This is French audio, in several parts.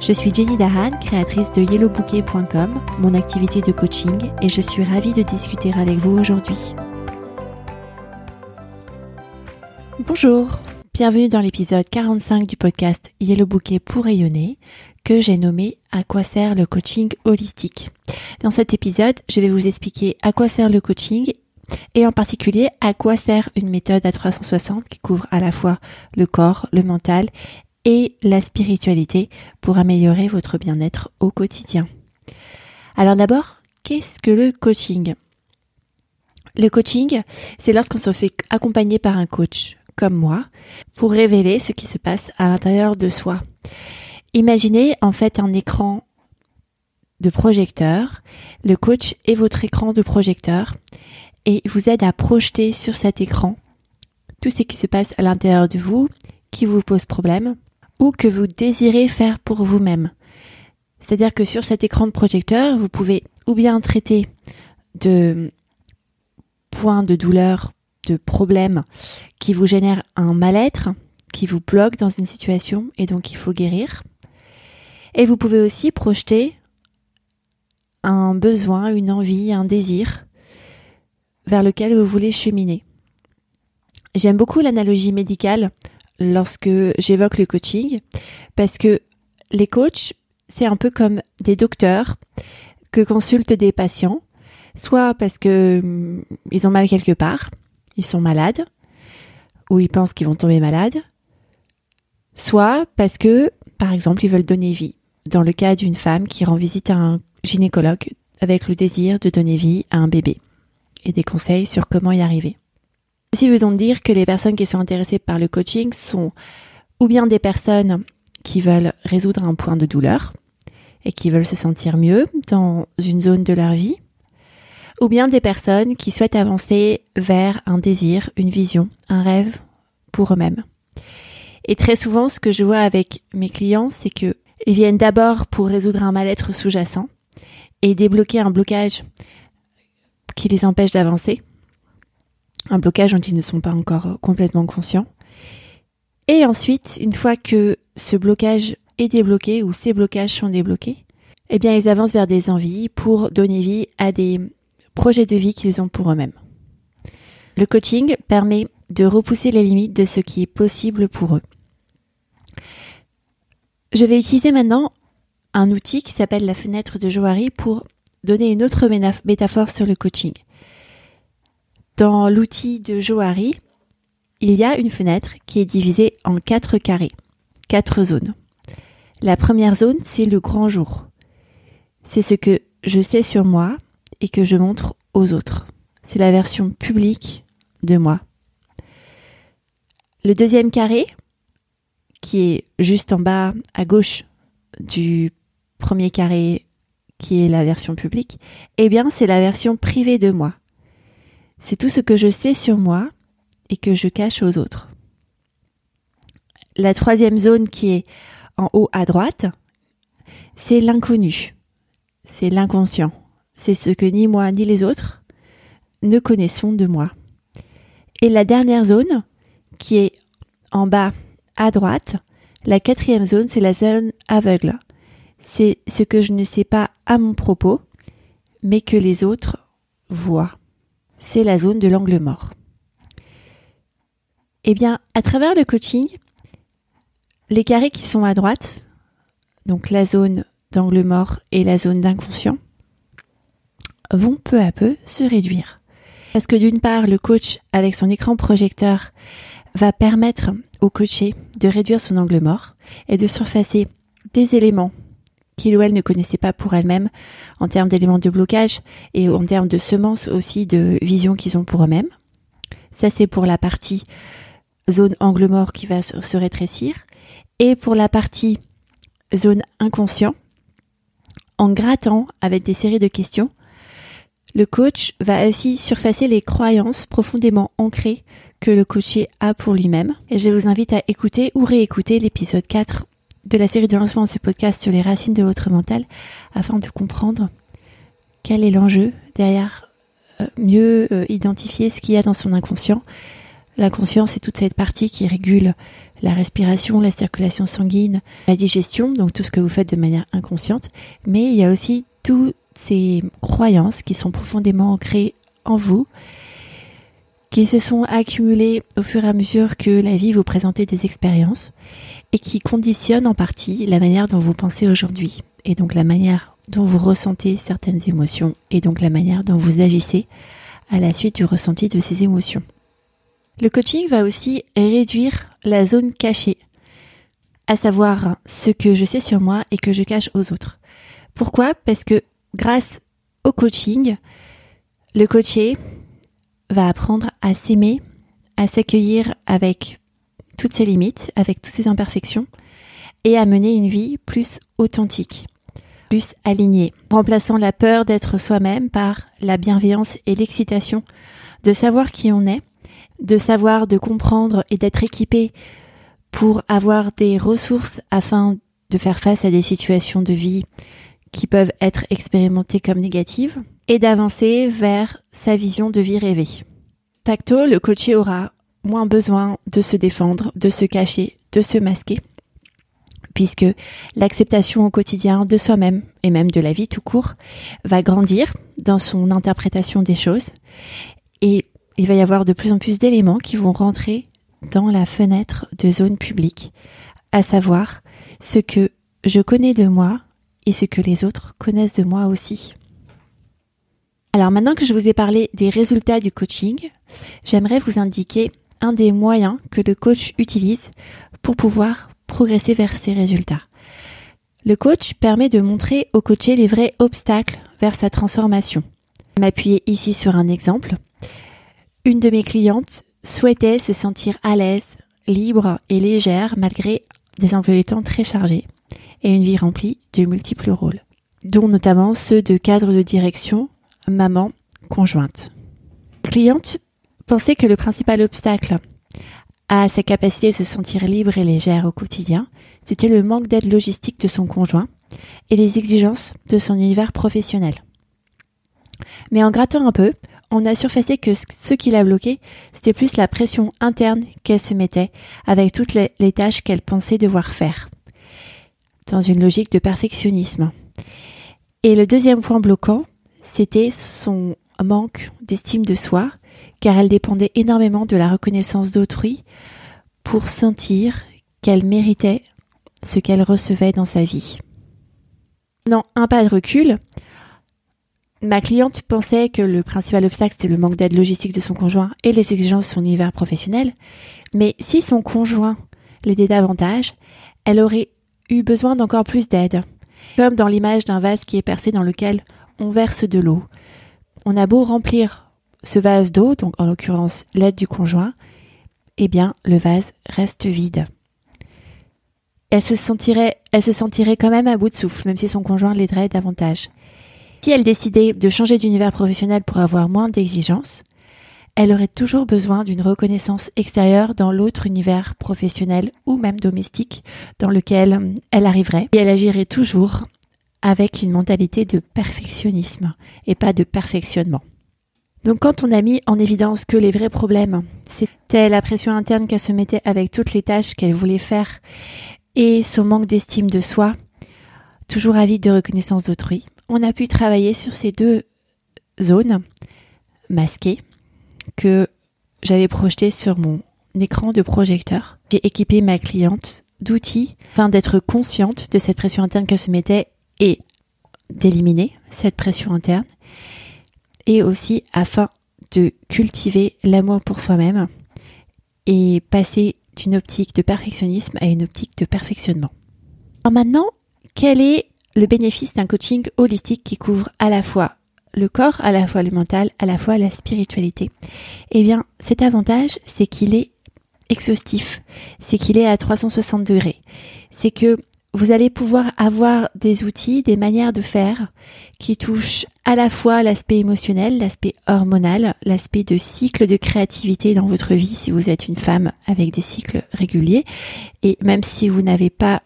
Je suis Jenny Dahan, créatrice de yellowbouquet.com, mon activité de coaching, et je suis ravie de discuter avec vous aujourd'hui. Bonjour, bienvenue dans l'épisode 45 du podcast Yellow Bouquet pour rayonner, que j'ai nommé À quoi sert le coaching holistique. Dans cet épisode, je vais vous expliquer à quoi sert le coaching et en particulier à quoi sert une méthode à 360 qui couvre à la fois le corps, le mental et la spiritualité pour améliorer votre bien-être au quotidien. Alors d'abord, qu'est-ce que le coaching? Le coaching, c'est lorsqu'on se fait accompagner par un coach, comme moi, pour révéler ce qui se passe à l'intérieur de soi. Imaginez en fait un écran de projecteur. Le coach est votre écran de projecteur et vous aide à projeter sur cet écran tout ce qui se passe à l'intérieur de vous, qui vous pose problème, ou que vous désirez faire pour vous-même. C'est-à-dire que sur cet écran de projecteur, vous pouvez ou bien traiter de points de douleur, de problèmes qui vous génèrent un mal-être, qui vous bloque dans une situation et donc il faut guérir. Et vous pouvez aussi projeter un besoin, une envie, un désir vers lequel vous voulez cheminer. J'aime beaucoup l'analogie médicale lorsque j'évoque le coaching parce que les coachs, c'est un peu comme des docteurs que consultent des patients, soit parce que hum, ils ont mal quelque part, ils sont malades, ou ils pensent qu'ils vont tomber malades, soit parce que, par exemple, ils veulent donner vie. Dans le cas d'une femme qui rend visite à un gynécologue avec le désir de donner vie à un bébé et des conseils sur comment y arriver. Ceci veut donc dire que les personnes qui sont intéressées par le coaching sont ou bien des personnes qui veulent résoudre un point de douleur et qui veulent se sentir mieux dans une zone de leur vie, ou bien des personnes qui souhaitent avancer vers un désir, une vision, un rêve pour eux-mêmes. Et très souvent, ce que je vois avec mes clients, c'est que ils viennent d'abord pour résoudre un mal-être sous-jacent et débloquer un blocage qui les empêche d'avancer un blocage dont ils ne sont pas encore complètement conscients. Et ensuite, une fois que ce blocage est débloqué ou ces blocages sont débloqués, eh bien, ils avancent vers des envies pour donner vie à des projets de vie qu'ils ont pour eux-mêmes. Le coaching permet de repousser les limites de ce qui est possible pour eux. Je vais utiliser maintenant un outil qui s'appelle la fenêtre de Johari pour donner une autre métaphore sur le coaching. Dans l'outil de Johari, il y a une fenêtre qui est divisée en quatre carrés, quatre zones. La première zone, c'est le grand jour. C'est ce que je sais sur moi et que je montre aux autres. C'est la version publique de moi. Le deuxième carré, qui est juste en bas à gauche du premier carré qui est la version publique, eh bien c'est la version privée de moi. C'est tout ce que je sais sur moi et que je cache aux autres. La troisième zone qui est en haut à droite, c'est l'inconnu, c'est l'inconscient, c'est ce que ni moi ni les autres ne connaissons de moi. Et la dernière zone, qui est en bas à droite, la quatrième zone, c'est la zone aveugle. C'est ce que je ne sais pas à mon propos, mais que les autres voient c'est la zone de l'angle mort. Eh bien, à travers le coaching, les carrés qui sont à droite, donc la zone d'angle mort et la zone d'inconscient, vont peu à peu se réduire. Parce que d'une part, le coach, avec son écran projecteur, va permettre au coaché de réduire son angle mort et de surfacer des éléments qu'il ou elle ne connaissait pas pour elle-même en termes d'éléments de blocage et en termes de semences aussi de vision qu'ils ont pour eux-mêmes. Ça, c'est pour la partie zone angle mort qui va se rétrécir. Et pour la partie zone inconscient, en grattant avec des séries de questions, le coach va aussi surfacer les croyances profondément ancrées que le coaché a pour lui-même. Et je vous invite à écouter ou réécouter l'épisode 4 de la série de lancement de ce podcast sur les racines de votre mental afin de comprendre quel est l'enjeu derrière euh, mieux euh, identifier ce qu'il y a dans son inconscient. L'inconscient, c'est toute cette partie qui régule la respiration, la circulation sanguine, la digestion, donc tout ce que vous faites de manière inconsciente. Mais il y a aussi toutes ces croyances qui sont profondément ancrées en vous, qui se sont accumulées au fur et à mesure que la vie vous présentait des expériences et qui conditionnent en partie la manière dont vous pensez aujourd'hui et donc la manière dont vous ressentez certaines émotions et donc la manière dont vous agissez à la suite du ressenti de ces émotions. Le coaching va aussi réduire la zone cachée, à savoir ce que je sais sur moi et que je cache aux autres. Pourquoi? Parce que grâce au coaching, le coaché va apprendre à s'aimer, à s'accueillir avec toutes ses limites, avec toutes ses imperfections, et à mener une vie plus authentique, plus alignée, remplaçant la peur d'être soi-même par la bienveillance et l'excitation de savoir qui on est, de savoir, de comprendre et d'être équipé pour avoir des ressources afin de faire face à des situations de vie qui peuvent être expérimentées comme négatives et d'avancer vers sa vision de vie rêvée. Tacto, le coaché aura moins besoin de se défendre, de se cacher, de se masquer, puisque l'acceptation au quotidien de soi-même et même de la vie tout court va grandir dans son interprétation des choses et il va y avoir de plus en plus d'éléments qui vont rentrer dans la fenêtre de zone publique, à savoir ce que je connais de moi et ce que les autres connaissent de moi aussi. Alors maintenant que je vous ai parlé des résultats du coaching, j'aimerais vous indiquer un des moyens que le coach utilise pour pouvoir progresser vers ses résultats. Le coach permet de montrer au coaché les vrais obstacles vers sa transformation. M'appuyer ici sur un exemple. Une de mes clientes souhaitait se sentir à l'aise, libre et légère malgré des emplois très chargés et une vie remplie de multiples rôles, dont notamment ceux de cadre de direction, maman, conjointe. Cliente pensait que le principal obstacle à sa capacité de se sentir libre et légère au quotidien, c'était le manque d'aide logistique de son conjoint et les exigences de son univers professionnel. Mais en grattant un peu, on a surfacé que ce qui l'a bloqué, c'était plus la pression interne qu'elle se mettait avec toutes les tâches qu'elle pensait devoir faire, dans une logique de perfectionnisme. Et le deuxième point bloquant, c'était son manque d'estime de soi car elle dépendait énormément de la reconnaissance d'autrui pour sentir qu'elle méritait ce qu'elle recevait dans sa vie. Non, un pas de recul, ma cliente pensait que le principal obstacle c'était le manque d'aide logistique de son conjoint et les exigences de son univers professionnel, mais si son conjoint l'aidait davantage, elle aurait eu besoin d'encore plus d'aide, comme dans l'image d'un vase qui est percé dans lequel on verse de l'eau. On a beau remplir ce vase d'eau, donc en l'occurrence l'aide du conjoint, eh bien le vase reste vide. Elle se sentirait, elle se sentirait quand même à bout de souffle, même si son conjoint l'aiderait davantage. Si elle décidait de changer d'univers professionnel pour avoir moins d'exigences, elle aurait toujours besoin d'une reconnaissance extérieure dans l'autre univers professionnel ou même domestique dans lequel elle arriverait et elle agirait toujours avec une mentalité de perfectionnisme et pas de perfectionnement. Donc quand on a mis en évidence que les vrais problèmes, c'était la pression interne qu'elle se mettait avec toutes les tâches qu'elle voulait faire et son manque d'estime de soi, toujours avide de reconnaissance d'autrui, on a pu travailler sur ces deux zones masquées que j'avais projetées sur mon écran de projecteur. J'ai équipé ma cliente d'outils afin d'être consciente de cette pression interne qu'elle se mettait et d'éliminer cette pression interne et aussi afin de cultiver l'amour pour soi-même et passer d'une optique de perfectionnisme à une optique de perfectionnement. Alors maintenant, quel est le bénéfice d'un coaching holistique qui couvre à la fois le corps, à la fois le mental, à la fois la spiritualité? Eh bien, cet avantage, c'est qu'il est exhaustif, c'est qu'il est à 360 degrés. C'est que vous allez pouvoir avoir des outils, des manières de faire qui touchent à la fois l'aspect émotionnel, l'aspect hormonal, l'aspect de cycle de créativité dans votre vie si vous êtes une femme avec des cycles réguliers. Et même si vous n'avez pas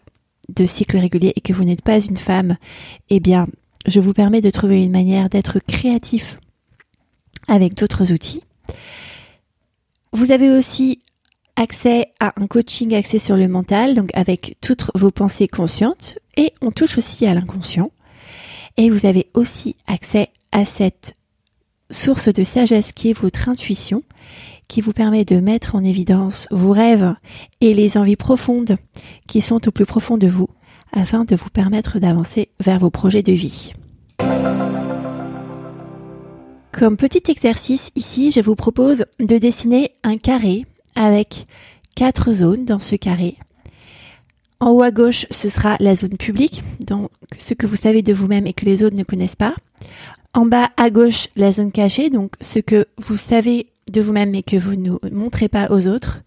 de cycle régulier et que vous n'êtes pas une femme, eh bien, je vous permets de trouver une manière d'être créatif avec d'autres outils. Vous avez aussi accès à un coaching axé sur le mental, donc avec toutes vos pensées conscientes, et on touche aussi à l'inconscient. Et vous avez aussi accès à cette source de sagesse qui est votre intuition, qui vous permet de mettre en évidence vos rêves et les envies profondes qui sont au plus profond de vous, afin de vous permettre d'avancer vers vos projets de vie. Comme petit exercice, ici, je vous propose de dessiner un carré avec quatre zones dans ce carré. En haut à gauche, ce sera la zone publique, donc ce que vous savez de vous-même et que les autres ne connaissent pas. En bas à gauche, la zone cachée, donc ce que vous savez de vous-même et que vous ne montrez pas aux autres.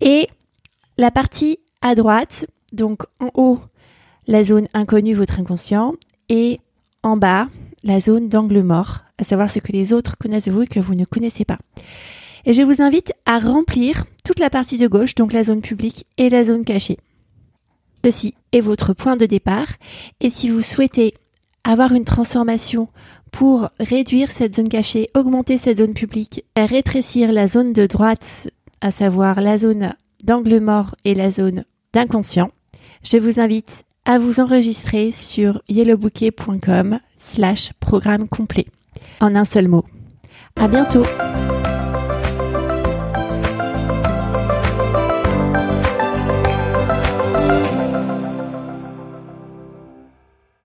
Et la partie à droite, donc en haut, la zone inconnue, votre inconscient, et en bas, la zone d'angle mort, à savoir ce que les autres connaissent de vous et que vous ne connaissez pas. Et je vous invite à remplir toute la partie de gauche, donc la zone publique et la zone cachée. Ceci est votre point de départ. Et si vous souhaitez avoir une transformation pour réduire cette zone cachée, augmenter cette zone publique, rétrécir la zone de droite, à savoir la zone d'angle mort et la zone d'inconscient, je vous invite à vous enregistrer sur yellowbouquet.com slash programme complet. En un seul mot. À bientôt!